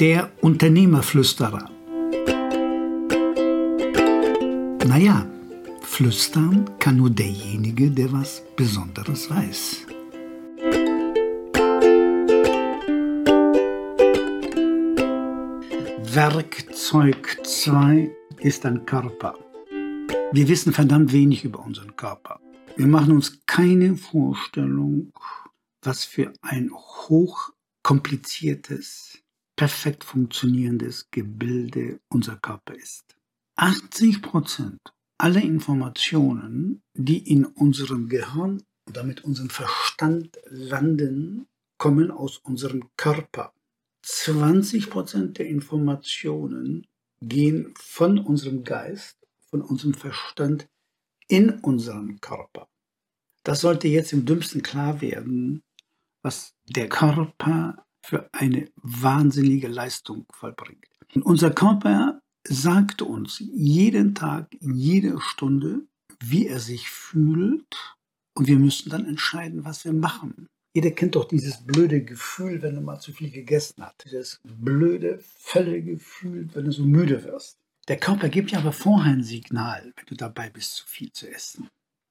Der Unternehmerflüsterer. Naja, flüstern kann nur derjenige, der was Besonderes weiß. Werkzeug 2 ist ein Körper. Wir wissen verdammt wenig über unseren Körper. Wir machen uns keine Vorstellung, was für ein hochkompliziertes, perfekt funktionierendes Gebilde unser Körper ist. 80 Prozent aller Informationen, die in unserem Gehirn und damit unserem Verstand landen, kommen aus unserem Körper. 20 Prozent der Informationen gehen von unserem Geist, von unserem Verstand in unseren Körper. Das sollte jetzt im dümmsten klar werden, was der Körper für eine wahnsinnige Leistung vollbringt. Und unser Körper sagt uns jeden Tag, in jeder Stunde, wie er sich fühlt und wir müssen dann entscheiden, was wir machen. Jeder kennt doch dieses blöde Gefühl, wenn er mal zu viel gegessen hat. Dieses blöde, völlige Gefühl, wenn du so müde wirst. Der Körper gibt ja aber vorher ein Signal, wenn du dabei bist, zu viel zu essen.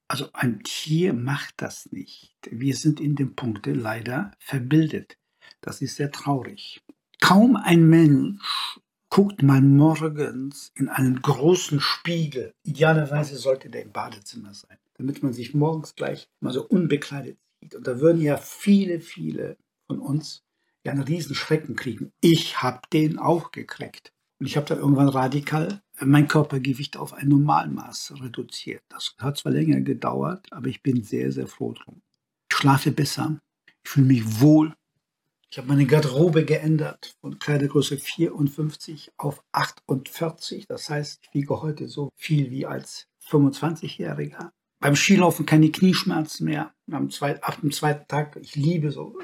Also ein Tier macht das nicht. Wir sind in dem Punkte leider verbildet. Das ist sehr traurig. Kaum ein Mensch guckt mal morgens in einen großen Spiegel. Idealerweise sollte der im Badezimmer sein, damit man sich morgens gleich mal so unbekleidet sieht. Und da würden ja viele, viele von uns ja einen riesen Schrecken kriegen. Ich habe den auch gekriegt. Und ich habe da irgendwann radikal mein Körpergewicht auf ein Normalmaß reduziert. Das hat zwar länger gedauert, aber ich bin sehr, sehr froh drum. Ich schlafe besser, ich fühle mich wohl. Ich habe meine Garderobe geändert von Kleidergröße 54 auf 48. Das heißt, ich wiege heute so viel wie als 25-Jähriger. Beim Skilaufen keine Knieschmerzen mehr. Am zweiten, ab dem zweiten Tag, ich liebe so,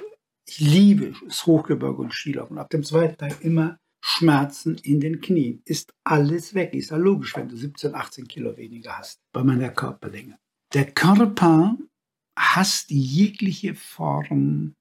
ich liebe das Hochgebirge und Skilaufen. Ab dem zweiten Tag immer Schmerzen in den Knien. Ist alles weg. Ist ja logisch, wenn du 17, 18 Kilo weniger hast bei meiner Körperlänge. Der Körper hasst jegliche Form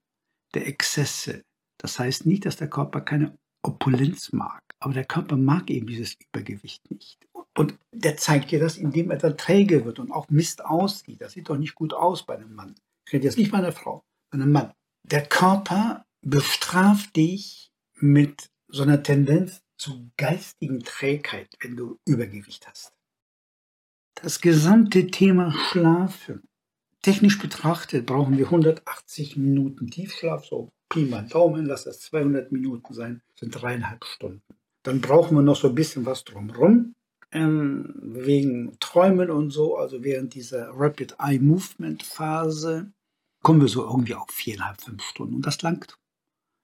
der Exzesse. Das heißt nicht, dass der Körper keine Opulenz mag, aber der Körper mag eben dieses Übergewicht nicht. Und der zeigt dir das, indem er dann träge wird und auch Mist aussieht. Das sieht doch nicht gut aus bei einem Mann. Ich rede jetzt nicht bei einer Frau, bei einem Mann. Der Körper bestraft dich mit so einer Tendenz zu geistigen Trägheit, wenn du Übergewicht hast. Das gesamte Thema Schlafen. Technisch betrachtet brauchen wir 180 Minuten Tiefschlaf, so Pi mal Daumen, lass das 200 Minuten sein, sind dreieinhalb Stunden. Dann brauchen wir noch so ein bisschen was drumherum, ähm, wegen Träumen und so, also während dieser Rapid Eye Movement Phase kommen wir so irgendwie auf viereinhalb, fünf Stunden und das langt.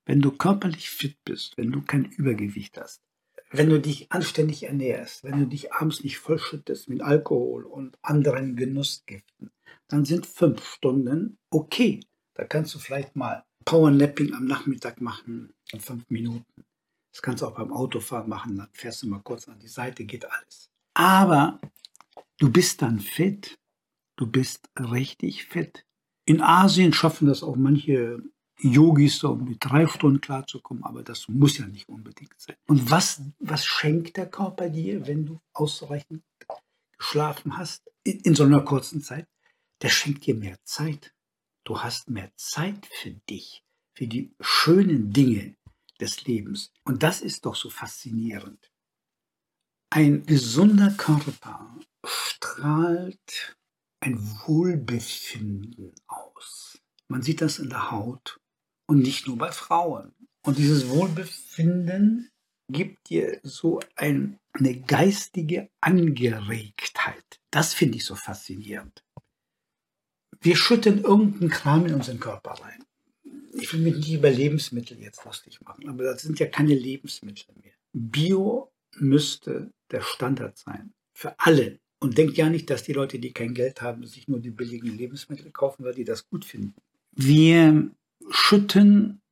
Wenn du körperlich fit bist, wenn du kein Übergewicht hast, wenn du dich anständig ernährst, wenn du dich abends nicht vollschüttest mit Alkohol und anderen Genussgiften, dann sind fünf Stunden okay. Da kannst du vielleicht mal Powernapping am Nachmittag machen in fünf Minuten. Das kannst du auch beim Autofahren machen, dann fährst du mal kurz an die Seite, geht alles. Aber du bist dann fit. Du bist richtig fit. In Asien schaffen das auch manche Yogis so mit drei Stunden klarzukommen, aber das muss ja nicht unbedingt sein. Und was, was schenkt der Körper dir, wenn du ausreichend geschlafen hast in, in so einer kurzen Zeit? Der schenkt dir mehr Zeit. Du hast mehr Zeit für dich, für die schönen Dinge des Lebens. Und das ist doch so faszinierend. Ein gesunder Körper strahlt ein Wohlbefinden aus. Man sieht das in der Haut, und nicht nur bei Frauen. Und dieses Wohlbefinden gibt dir so ein, eine geistige Angeregtheit. Das finde ich so faszinierend. Wir schütten irgendeinen Kram in unseren Körper rein. Ich will mich nicht über Lebensmittel jetzt lustig machen, aber das sind ja keine Lebensmittel mehr. Bio müsste der Standard sein für alle. Und denkt ja nicht, dass die Leute, die kein Geld haben, sich nur die billigen Lebensmittel kaufen, weil die das gut finden. Wir schütten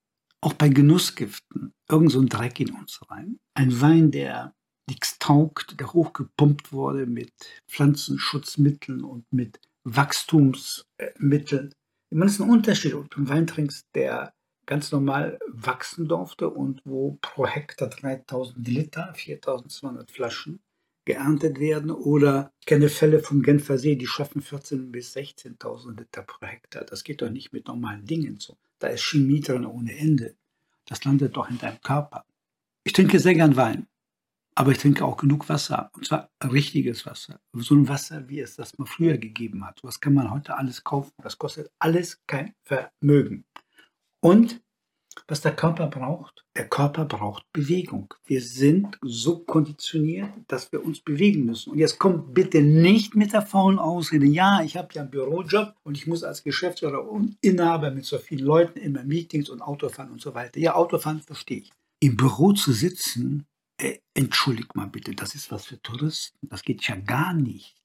auch bei Genussgiften irgend so einen Dreck in uns rein. Ein Wein, der nichts taugt, der hochgepumpt wurde mit Pflanzenschutzmitteln und mit Wachstumsmitteln. Ich meine, es ist ein Unterschied, ob du einen Wein trinkst, der ganz normal wachsen durfte und wo pro Hektar 3000 Liter, 4200 Flaschen geerntet werden. Oder ich kenne Fälle vom Genfer See, die schaffen 14.000 bis 16.000 Liter pro Hektar. Das geht doch nicht mit normalen Dingen so. Da ist Chemie drin ohne Ende. Das landet doch in deinem Körper. Ich trinke sehr gern Wein. Aber ich trinke auch genug Wasser. Und zwar richtiges Wasser. So ein Wasser, wie es das mal früher gegeben hat. Was kann man heute alles kaufen. Das kostet alles kein Vermögen. Und was der Körper braucht, der Körper braucht Bewegung. Wir sind so konditioniert, dass wir uns bewegen müssen. Und jetzt kommt bitte nicht mit der faulen Ausrede, ja, ich habe ja einen Bürojob und ich muss als Geschäftsführer und Inhaber mit so vielen Leuten immer Meetings und Autofahren und so weiter. Ja, Autofahren verstehe ich. Im Büro zu sitzen äh, entschuldigt mal bitte, das ist was für Touristen. Das geht ja gar nicht.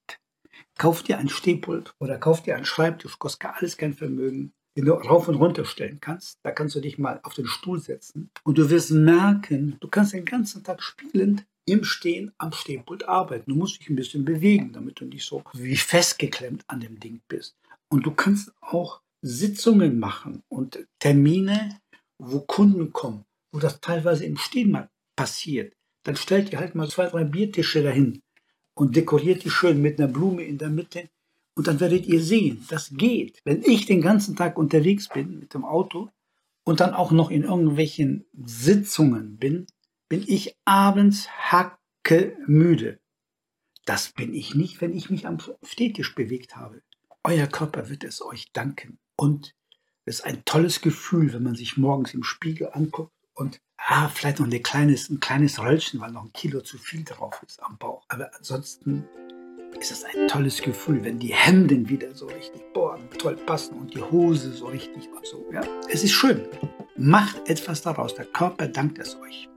Kauf dir ein Stehpult oder kauf dir einen Schreibtisch, kostet alles kein Vermögen, den du rauf und runter stellen kannst. Da kannst du dich mal auf den Stuhl setzen und du wirst merken, du kannst den ganzen Tag spielend im Stehen am Stehpult arbeiten. Du musst dich ein bisschen bewegen, damit du nicht so wie festgeklemmt an dem Ding bist. Und du kannst auch Sitzungen machen und Termine, wo Kunden kommen, wo das teilweise im Stehen mal passiert dann stellt ihr halt mal zwei, drei Biertische dahin und dekoriert die schön mit einer Blume in der Mitte. Und dann werdet ihr sehen, das geht. Wenn ich den ganzen Tag unterwegs bin mit dem Auto und dann auch noch in irgendwelchen Sitzungen bin, bin ich abends hacke müde. Das bin ich nicht, wenn ich mich am Stehtisch bewegt habe. Euer Körper wird es euch danken. Und es ist ein tolles Gefühl, wenn man sich morgens im Spiegel anguckt und ah, vielleicht noch ein kleines, ein kleines Röllchen, weil noch ein Kilo zu viel drauf ist am Bauch. Aber ansonsten ist es ein tolles Gefühl, wenn die Hemden wieder so richtig bohren, toll passen und die Hose so richtig und so. Ja. Es ist schön. Macht etwas daraus. Der Körper dankt es euch.